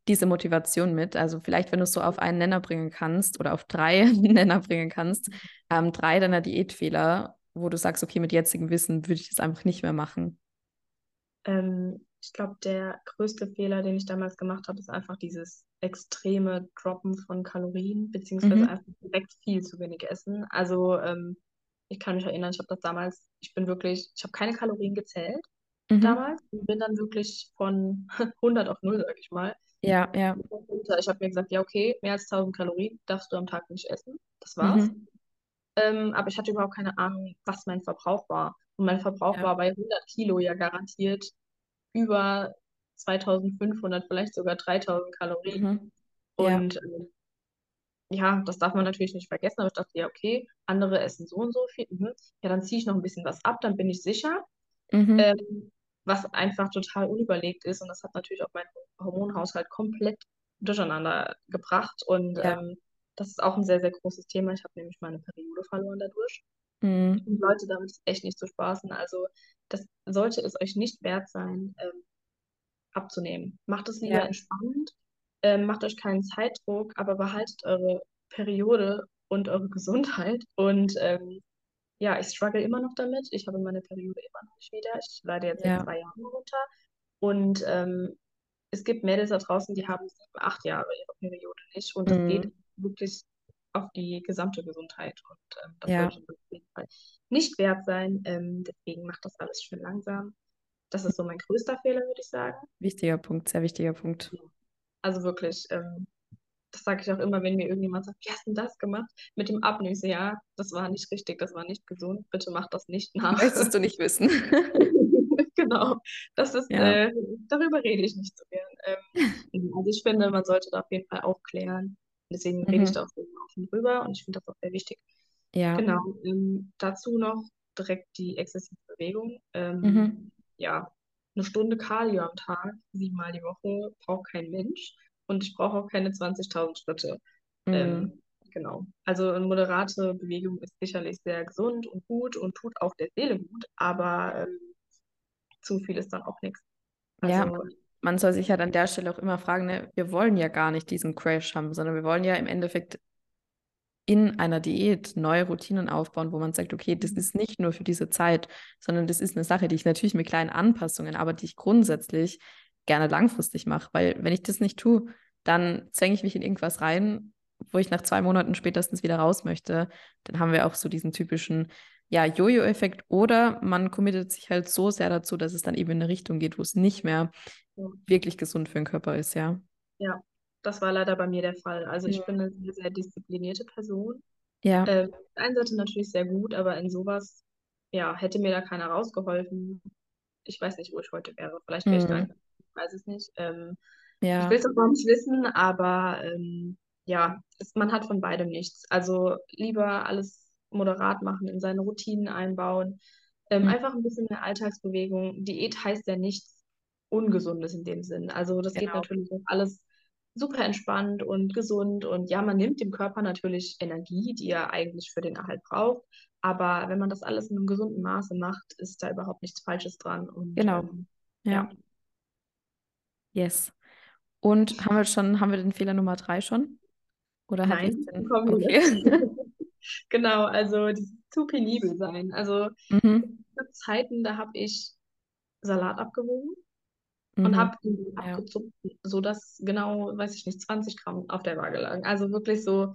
diese Motivation mit. Also vielleicht, wenn du es so auf einen Nenner bringen kannst oder auf drei Nenner bringen kannst, ähm, drei deiner Diätfehler, wo du sagst, okay, mit jetzigem Wissen würde ich das einfach nicht mehr machen. Ähm, ich glaube, der größte Fehler, den ich damals gemacht habe, ist einfach dieses extreme Droppen von Kalorien, beziehungsweise Mhm. einfach direkt viel zu wenig essen. Also ähm, ich kann mich erinnern, ich habe das damals, ich bin wirklich, ich habe keine Kalorien gezählt Mhm. damals und bin dann wirklich von 100 auf 0, sag ich mal. Ja, ja. Ich habe mir gesagt, ja, okay, mehr als 1000 Kalorien darfst du am Tag nicht essen. Das war's. Mhm. Ähm, aber ich hatte überhaupt keine Ahnung, was mein Verbrauch war. Und mein Verbrauch Ja. war bei 100 Kilo ja garantiert über 2500, vielleicht sogar 3000 Kalorien. Mhm. Ja. Und ähm, ja, das darf man natürlich nicht vergessen. Aber ich dachte, ja, okay, andere essen so und so viel. Mhm. Ja, dann ziehe ich noch ein bisschen was ab, dann bin ich sicher. Mhm. Ähm, was einfach total unüberlegt ist. Und das hat natürlich auch meinen Hormonhaushalt komplett durcheinander gebracht. Und Ja. ähm, das ist auch ein sehr, sehr großes Thema. Ich habe nämlich meine Periode verloren dadurch. Mhm. Und Leute, damit ist echt nicht zu spaßen. Also, das sollte es euch nicht wert sein, ähm, abzunehmen. Macht es lieber Ja. entspannt, ähm, macht euch keinen Zeitdruck, aber behaltet eure Periode und eure Gesundheit. Und ähm, ja, ich struggle immer noch damit. Ich habe meine Periode immer noch nicht wieder. Ich leide jetzt seit Ja. zwei Jahren darunter. Und ähm, es gibt Mädels da draußen, die haben sieben, acht Jahre ihre Periode nicht. Und das geht Mhm. wirklich auf die gesamte Gesundheit. Und ähm, das Ja. sollte auf jeden Fall nicht wert sein. Ähm, deswegen macht das alles schön langsam. Das ist so mein größter Fehler, würde ich sagen. Wichtiger Punkt, sehr wichtiger Punkt. Also wirklich, ähm, das sage ich auch immer, wenn mir irgendjemand sagt, wie hast du denn das gemacht mit dem so, Ja, das war nicht richtig, das war nicht gesund. Bitte mach das nicht nach. Möchtest du nicht wissen? Genau, das ist, Ja. äh, darüber rede ich nicht so gern. Ähm, also ich finde, man sollte da auf jeden Fall aufklären. Deswegen rede ich Mhm. da auch offen drüber und ich finde das auch sehr wichtig. Ja. Genau, ähm, dazu noch direkt die exzessive Bewegung. Ähm, Mhm. ja, eine Stunde Cardio am Tag, siebenmal die Woche, braucht kein Mensch. Und ich brauche auch keine 20.000 Schritte. Mhm. Ähm, genau. Also eine moderate Bewegung ist sicherlich sehr gesund und gut und tut auch der Seele gut, aber ähm, zu viel ist dann auch nichts. Ja, Also, man soll sich halt an der Stelle auch immer fragen, ne, wir wollen ja gar nicht diesen Crash haben, sondern wir wollen ja im Endeffekt in einer Diät neue Routinen aufbauen, wo man sagt, okay, das ist nicht nur für diese Zeit, sondern das ist eine Sache, die ich natürlich mit kleinen Anpassungen, aber die ich grundsätzlich gerne langfristig mache, weil wenn ich das nicht tue, dann zwänge ich mich in irgendwas rein, wo ich nach zwei Monaten spätestens wieder raus möchte. Dann haben wir auch so diesen typischen, ja, Jojo-Effekt oder man committet sich halt so sehr dazu, dass es dann eben in eine Richtung geht, wo es nicht mehr Ja. wirklich gesund für den Körper ist, ja. ja, das war leider bei mir der Fall. Also ich Ja. bin eine sehr, sehr disziplinierte Person. Ja, Ähm, auf der einen Seite natürlich sehr gut, aber in sowas, ja, hätte mir da keiner rausgeholfen. Ich weiß nicht, wo ich heute wäre. Vielleicht wäre ich gar Mhm. ich weiß es nicht. Ähm, ich ja, will es auch nicht wissen, aber ähm, ja, es, man hat von beidem nichts. Also lieber alles moderat machen, in seine Routinen einbauen. Ähm, Mhm. einfach ein bisschen mehr Alltagsbewegung. Diät heißt ja nichts Ungesundes in dem Sinn. Also das geht genau. natürlich auch alles super entspannt und gesund. Und ja, man nimmt dem Körper natürlich Energie, die er eigentlich für den Erhalt braucht. Aber wenn man das alles in einem gesunden Maße macht, ist da überhaupt nichts Falsches dran. Und Genau. ähm, Ja, ja. Yes. Und haben wir schon, haben wir den Fehler Nummer drei schon? Oder Nein, den? Okay. Genau, also zu penibel sein. Also Mhm. Zeiten, da habe ich Salat abgewogen und Mhm. habe ihn Ja. sodass genau, weiß ich nicht, 20 Gramm auf der Waage lagen. Also wirklich so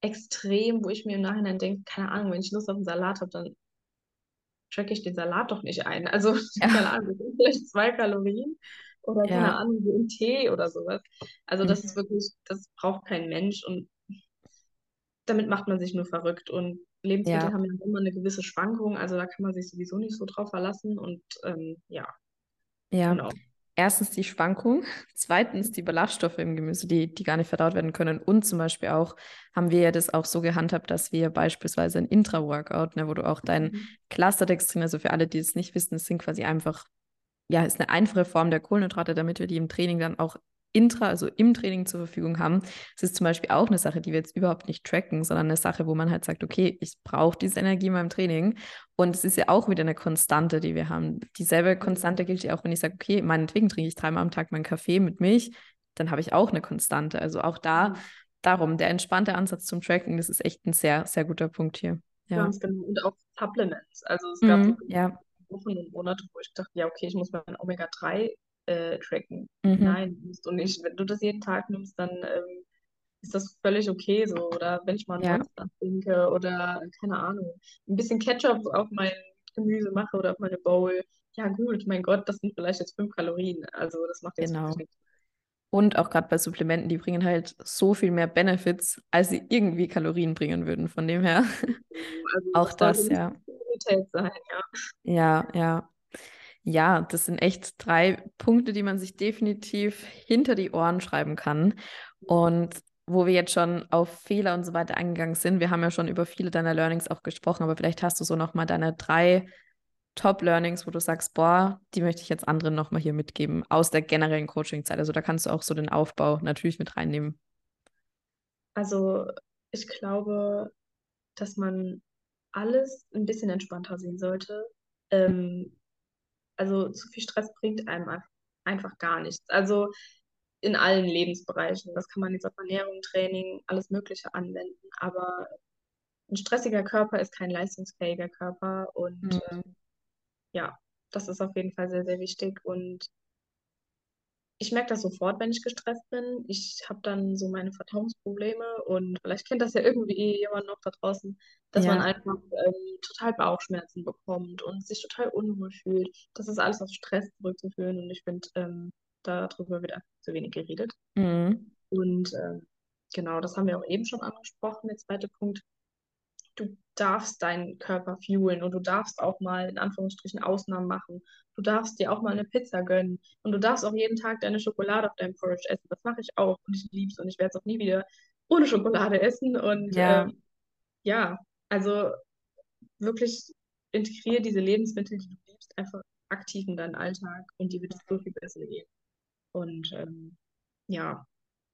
extrem, wo ich mir im Nachhinein denke, keine Ahnung, wenn ich Lust auf einen Salat habe, dann tracke ich den Salat doch nicht ein. Also, keine Ja. Ahnung, das sind vielleicht zwei Kalorien oder keine Ja. Ahnung, wie ein Tee oder sowas. Also, das Mhm. ist wirklich, das braucht kein Mensch und damit macht man sich nur verrückt. Und Lebensmittel Ja. haben ja immer eine gewisse Schwankung, also da kann man sich sowieso nicht so drauf verlassen und ähm, ja, Ja. genau. Erstens die Schwankung, zweitens die Ballaststoffe im Gemüse, die, die gar nicht verdaut werden können. Und zum Beispiel auch haben wir ja das auch so gehandhabt, dass wir beispielsweise ein Intra-Workout, ne, wo du auch dein Mhm. Clusterdextrin, also für alle, die es nicht wissen, es sind quasi einfach, ja, ist eine einfache Form der Kohlenhydrate, damit wir die im Training dann auch intra, also im Training zur Verfügung haben. Das ist zum Beispiel auch eine Sache, die wir jetzt überhaupt nicht tracken, sondern eine Sache, wo man halt sagt, okay, ich brauche diese Energie in meinem Training. Und es ist ja auch wieder eine Konstante, die wir haben. Dieselbe Konstante gilt ja auch, wenn ich sage, okay, meinetwegen trinke ich dreimal am Tag meinen Kaffee mit Milch, dann habe ich auch eine Konstante. Also auch da, mhm. darum, der entspannte Ansatz zum Tracken, das ist echt ein sehr, sehr guter Punkt hier. Ja. Ganz genau. Und auch Supplements. Also es gab mhm, ja. Wochen und Monate, wo ich dachte, ja, okay, ich muss mein Omega-3 äh, tracken. Mhm. Nein, musst du nicht. Wenn du das jeden Tag nimmst, dann ähm, ist das völlig okay so. Oder wenn ich mal einen ja. trinke oder keine Ahnung, ein bisschen Ketchup auf mein Gemüse mache oder auf meine Bowl. Ja gut, mein Gott, das sind vielleicht jetzt fünf Kalorien. Also das macht jetzt genau. nichts. Und auch gerade bei Supplementen, die bringen halt so viel mehr Benefits, als sie irgendwie Kalorien bringen würden. Von dem her. Also auch das, das ja. Sein, ja. Ja, ja. Ja, das sind echt drei Punkte, die man sich definitiv hinter die Ohren schreiben kann. Und wo wir jetzt schon auf Fehler und so weiter eingegangen sind, wir haben ja schon über viele deiner Learnings auch gesprochen, aber vielleicht hast du so nochmal deine drei Top-Learnings, wo du sagst, boah, die möchte ich jetzt anderen nochmal hier mitgeben, aus der generellen Coaching-Zeit. Also da kannst du auch so den Aufbau natürlich mit reinnehmen. Also ich glaube, dass man alles ein bisschen entspannter sehen sollte. Ähm, also zu viel Stress bringt einem einfach gar nichts. Also in allen Lebensbereichen. Das kann man jetzt auf Ernährung, Training, alles Mögliche anwenden. Aber ein stressiger Körper ist kein leistungsfähiger Körper. Und mhm. äh, ja, das ist auf jeden Fall sehr, sehr wichtig. Und ich merke das sofort, wenn ich gestresst bin. Ich habe dann so meine Verdauungsprobleme und vielleicht kennt das ja irgendwie jemand noch da draußen, dass ja. man einfach ähm, total Bauchschmerzen bekommt und sich total unwohl fühlt. Das ist alles auf Stress zurückzuführen und ich finde, ähm, darüber wird einfach zu wenig geredet. Mhm. Und äh, genau, das haben wir auch eben schon angesprochen. Der zweite Punkt, du darfst deinen Körper fuelen und du darfst auch mal in Anführungsstrichen Ausnahmen machen. Du darfst dir auch mal eine Pizza gönnen und du darfst auch jeden Tag deine Schokolade auf deinem Porridge essen. Das mache ich auch und ich liebe es und ich werde es auch nie wieder ohne Schokolade essen. Und ja, ähm, ja also wirklich integriere diese Lebensmittel, die du liebst, einfach aktiv in deinen Alltag und dir wird es so viel besser gehen. Und ähm, ja,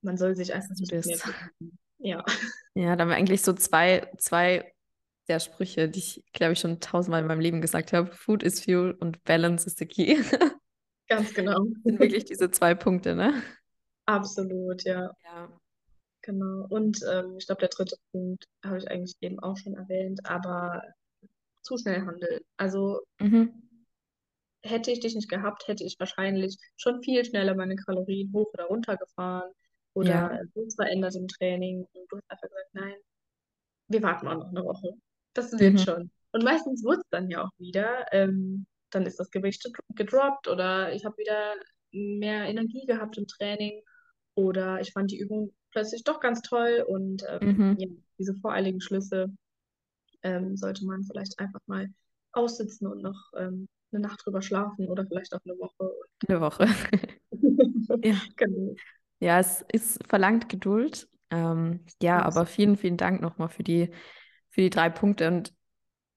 man soll sich einfach nicht mehr. Ja. Ja, da haben wir eigentlich so zwei, zwei der Sprüche, die ich, glaube ich, schon tausendmal in meinem Leben gesagt habe. Food is fuel und Balance is the key. Ganz genau. Das sind wirklich diese zwei Punkte, ne? Absolut, ja. Ja. Genau. Und ähm, ich glaube, der dritte Punkt habe ich eigentlich eben auch schon erwähnt, aber zu schnell handeln. Also mhm. hätte ich dich nicht gehabt, hätte ich wahrscheinlich schon viel schneller meine Kalorien hoch oder runter gefahren oder ja. verändert im Training. Und du hast einfach gesagt, nein, wir warten auch noch eine Woche. Das wird mhm. schon. Und meistens wird es dann ja auch wieder. Ähm, dann ist das Gewicht gedroppt oder ich habe wieder mehr Energie gehabt im Training oder ich fand die Übung plötzlich doch ganz toll und ähm, mhm. ja, diese voreiligen Schlüsse ähm, sollte man vielleicht einfach mal aussitzen und noch ähm, eine Nacht drüber schlafen oder vielleicht auch eine Woche. Eine Woche. ja. Genau. ja, es ist verlangt Geduld ähm, ja, aber vielen, vielen Dank nochmal für die, für die drei Punkte. Und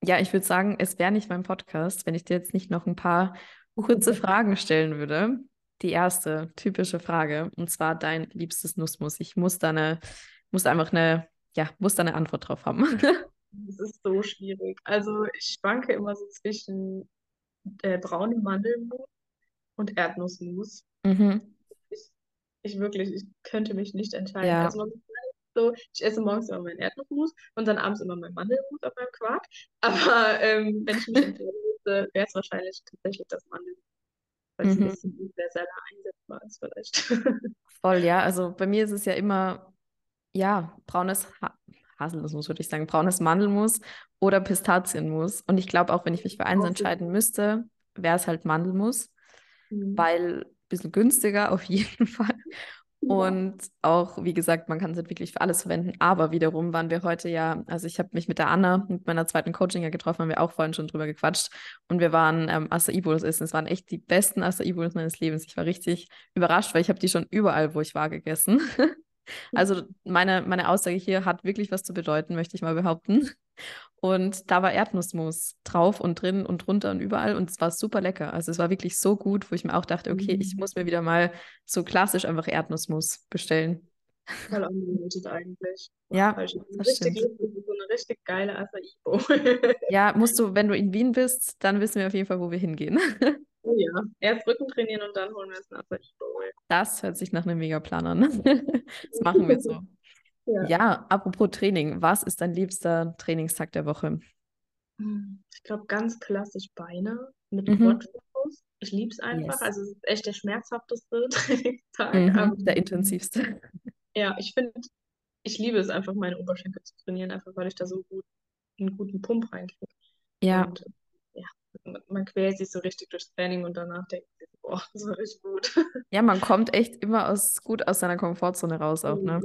ja, ich würde sagen, es wäre nicht mein Podcast, wenn ich dir jetzt nicht noch ein paar kurze Fragen stellen würde. Die erste typische Frage, und zwar dein liebstes Nussmus. Ich muss da eine, muss einfach eine, ja, muss da eine Antwort drauf haben. Das ist so schwierig. Also ich schwanke immer so zwischen äh, braunem Mandelmus und Erdnussmus. Mhm ich wirklich, ich könnte mich nicht entscheiden. Ja. Also so, ich esse morgens immer meinen Erdnussmus und dann abends immer meinen Mandelmus auf meinem Quark. Aber ähm, wenn ich mich entscheiden müsste, wäre es wahrscheinlich tatsächlich das Mandelmus. Weil es mhm. ein bisschen universeller einsetzbar ist vielleicht. Voll, ja. Also bei mir ist es ja immer, ja, braunes ha Haselnussmus, würde ich sagen, braunes Mandelmus oder Pistazienmus. Und ich glaube auch, wenn ich mich für eins entscheiden müsste, wäre es halt Mandelmus, mhm. weil bisschen günstiger auf jeden Fall. Und auch, wie gesagt, man kann es halt wirklich für alles verwenden. Aber wiederum waren wir heute ja, also ich habe mich mit der Anna, mit meiner zweiten Coaching ja getroffen, haben wir auch vorhin schon drüber gequatscht. Und wir waren ähm, Acai Bowls essen. Es waren echt die besten Acai Bowls meines Lebens. Ich war richtig überrascht, weil ich habe die schon überall, wo ich war, gegessen. also meine, meine Aussage hier hat wirklich was zu bedeuten, möchte ich mal behaupten. Und da war Erdnussmus drauf und drin und drunter und überall. Und es war super lecker. Also es war wirklich so gut, wo ich mir auch dachte, okay, ich Mhm. muss mir wieder mal so klassisch einfach Erdnussmus bestellen. Voll underrated eigentlich. Ja, das richtig stimmt. so eine richtig geile Acai-Bowl. Ja, musst du, wenn du in Wien bist, dann wissen wir auf jeden Fall, wo wir hingehen. Oh ja, erst Rücken trainieren und dann holen wir uns einen Acai-Bowl. Das hört sich nach einem Megaplan an. Das machen wir so. Ja. Ja, apropos Training, was ist dein liebster Trainingstag der Woche? Ich glaube, ganz klassisch Beine mit Mhm. Quad-Fokus. Ich liebe es einfach. Yes. Also es ist echt der schmerzhafteste Trainingstag. Mhm, der intensivste. ja, ich finde, ich liebe es einfach, meine Oberschenkel zu trainieren, einfach weil ich da so gut einen guten Pump reinkriege. Ja, Und ja, man- quält sich so richtig durchs Training und danach denkt man boah, das war richtig gut. ja, man kommt echt immer aus, gut aus seiner Komfortzone raus auch, ne?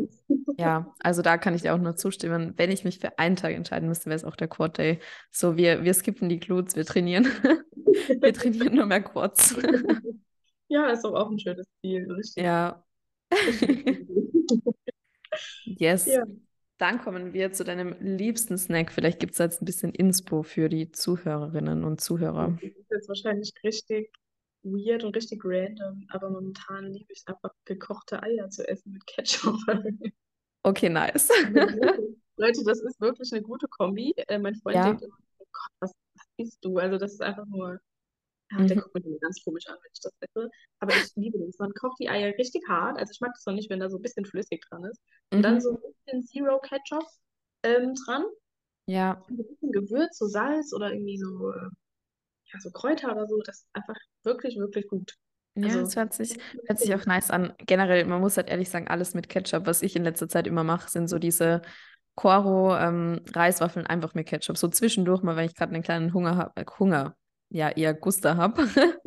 Ja, also da kann ich dir auch nur zustimmen. Wenn ich mich für einen Tag entscheiden müsste, wäre es auch der Quad Day. So, wir, wir skippen die Glutes, wir trainieren. Wir trainieren nur mehr Quads. Ja, ist auch ein schönes Ziel. Richtig, Ja, yes. Ja. Dann kommen wir zu deinem liebsten Snack. Vielleicht gibt es jetzt ein bisschen Inspo für die Zuhörerinnen und Zuhörer. Das ist jetzt wahrscheinlich richtig weird und richtig random, aber momentan liebe ich einfach, gekochte Eier zu essen mit Ketchup. Okay, nice. Leute, das ist wirklich eine gute Kombi. Äh, mein Freund Ja. denkt immer, oh Gott, was, was isst du? Also das ist einfach nur, ja, der Mhm. guckt mich immer ganz komisch an, wenn ich das esse. Aber ich liebe das. Man kocht die Eier richtig hart. Also ich mag das noch nicht, wenn da so ein bisschen flüssig dran ist. Und dann Mhm. so ein bisschen Zero Ketchup ähm, dran. Ja, ein bisschen Gewürz, so Salz oder irgendwie so, äh, ja, so Kräuter oder so. Das ist einfach wirklich, wirklich gut. ja, Also, es hört sich, hört sich auch nice an. Generell, man muss halt ehrlich sagen, alles mit Ketchup. Was ich in letzter Zeit immer mache, sind so diese Coro ähm, Reiswaffeln einfach mit Ketchup. So zwischendurch mal, wenn ich gerade einen kleinen Hunger habe, äh, Hunger, ja, eher Guster habe,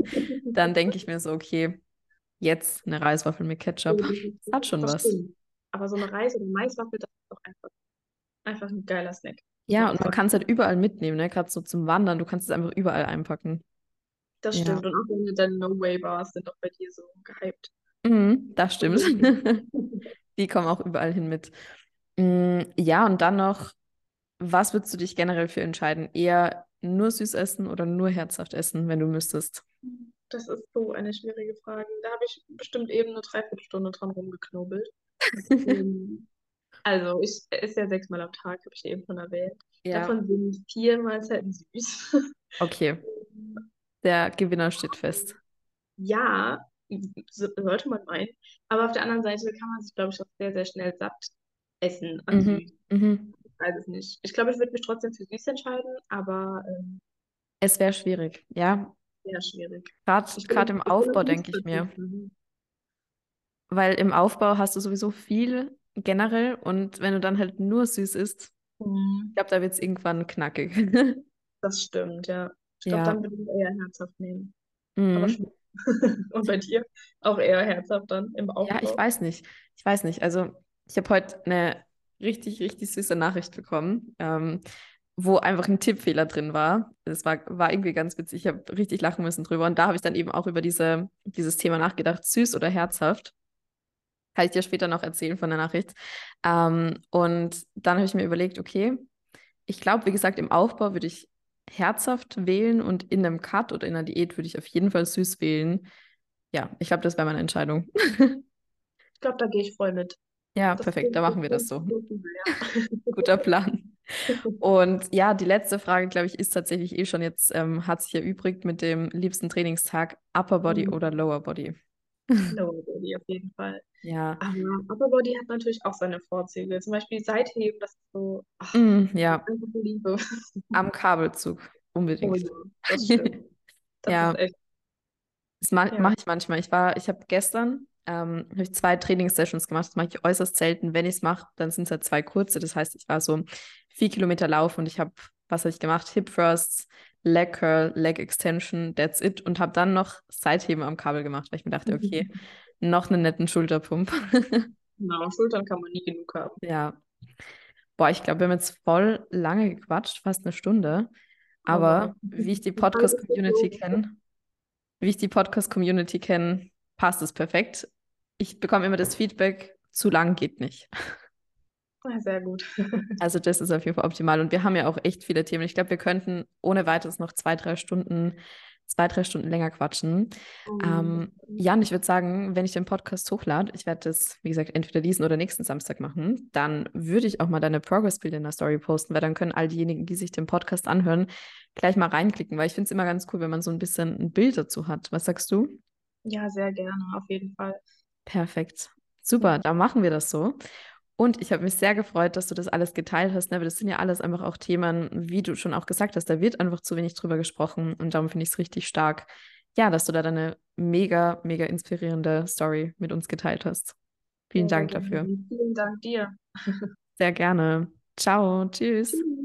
dann denke ich mir so, okay, jetzt eine Reiswaffel mit Ketchup. Das hat schon Das was. stimmt. Aber so eine Reis- oder Maiswaffel, das ist doch einfach, einfach ein geiler Snack. Ja, und man kann es halt überall mitnehmen, ne? Gerade so zum Wandern, du kannst es einfach überall einpacken. Das Ja. stimmt. Und auch deine, deine No-Way-Bars sind doch bei dir so gehypt. Mhm, das stimmt. Die kommen auch überall hin mit. Mm, Ja, und dann noch, was würdest du dich generell für entscheiden? Eher nur süß essen oder nur herzhaft essen, wenn du müsstest? Das ist so eine schwierige Frage. Da habe ich bestimmt eben eine Dreiviertelstunde dran rumgeknobelt. Ähm, Also, ich esse ja sechsmal am Tag, habe ich eben schon erwähnt. Ja, Davon sind vier Mahlzeiten süß. okay. Der Gewinner steht fest. Ja, so- sollte man meinen. Aber auf der anderen Seite kann man sich, glaube ich, auch sehr, sehr schnell satt essen an Mhm. süß. Mhm. Ich weiß es nicht. Ich glaube, ich würde mich trotzdem für süß entscheiden, aber ähm, Es wäre schwierig, ja. sehr schwierig. Gerade im Aufbau, auf denke ich mir. Nussverzicht. Weil im Aufbau hast du sowieso viel generell und wenn du dann halt nur süß isst, Mhm. ich glaube, da wird es irgendwann knackig. Das stimmt, ja. Ich glaube, Ja. dann würde ich eher herzhaft nehmen. Aber Mhm. schmeckt. Und bei dir auch eher herzhaft dann im Ja, ich Aufbau. weiß nicht. Ich weiß nicht. Also, ich habe heute eine richtig, richtig süße Nachricht bekommen, ähm, wo einfach ein Tippfehler drin war. Das war, war irgendwie ganz witzig. Ich habe richtig lachen müssen drüber. Und da habe ich dann eben auch über diese, dieses Thema nachgedacht, süß oder herzhaft. Kann ich dir später noch erzählen von der Nachricht. Ähm, und dann habe ich mir überlegt, okay, ich glaube, wie gesagt, im Aufbau würde ich herzhaft wählen und in einem Cut oder in einer Diät würde ich auf jeden Fall süß wählen. Ja, ich glaube, das wäre meine Entscheidung. Ich glaube, da gehe ich voll mit. Ja, Das perfekt, da machen wir das so. Guter Plan. Und ja, die letzte Frage, glaube ich, ist tatsächlich eh schon jetzt, ähm, hat sich erübrigt mit dem liebsten Trainingstag, Upper Body Mhm. oder Lower Body. Lower Body auf jeden Fall. Ja, Aber Upper Body hat natürlich auch seine Vorzüge. Zum Beispiel Seitheben, das ist so, ach, mm, ja, Liebe. am Kabelzug Oh unbedingt. ja, das. Das Ja. echt, Das ma Ja. mache ich manchmal. Ich war, ich habe gestern ähm, hab ich zwei Trainingssessions gemacht. Das mache ich äußerst selten. Wenn ich es mache, dann sind es halt zwei kurze. Das heißt, ich war so vier Kilometer Lauf und ich habe, was habe ich gemacht? Hip Thrusts, Leg Curl, Leg Extension, that's it. Und habe dann noch Seitheben am Kabel gemacht, weil ich mir dachte, okay, noch einen netten Schulterpump. genau, Schultern kann man nie genug haben. Ja. Boah, ich glaube, wir haben jetzt voll lange gequatscht, fast eine Stunde. Aber wie ich die Podcast-Community kenne, wie ich die Podcast-Community kenne, passt es perfekt. Ich bekomme immer das Feedback, zu lang geht nicht. Sehr gut. Also das ist auf jeden Fall optimal. Und wir haben ja auch echt viele Themen. Ich glaube, wir könnten ohne weiteres noch zwei, drei Stunden, zwei, drei Stunden länger quatschen. Oh, Ähm, Jan, ich würde sagen, wenn ich den Podcast hochlade, ich werde das, wie gesagt, entweder diesen oder nächsten Samstag machen, dann würde ich auch mal deine Progress-Bilder in der Story posten, weil dann können all diejenigen, die sich den Podcast anhören, gleich mal reinklicken, weil ich finde es immer ganz cool, wenn man so ein bisschen ein Bild dazu hat. Was sagst du? Ja, sehr gerne, auf jeden Fall. Perfekt. Super, dann machen wir das so. Und ich habe mich sehr gefreut, dass du das alles geteilt hast. Ne? weil Das sind ja alles einfach auch Themen, wie du schon auch gesagt hast, da wird einfach zu wenig drüber gesprochen. Und darum finde ich es richtig stark, ja, dass du da deine mega, mega inspirierende Story mit uns geteilt hast. Vielen Dank dafür. Vielen Dank dir. Sehr gerne. Ciao, tschüss. Tschüss.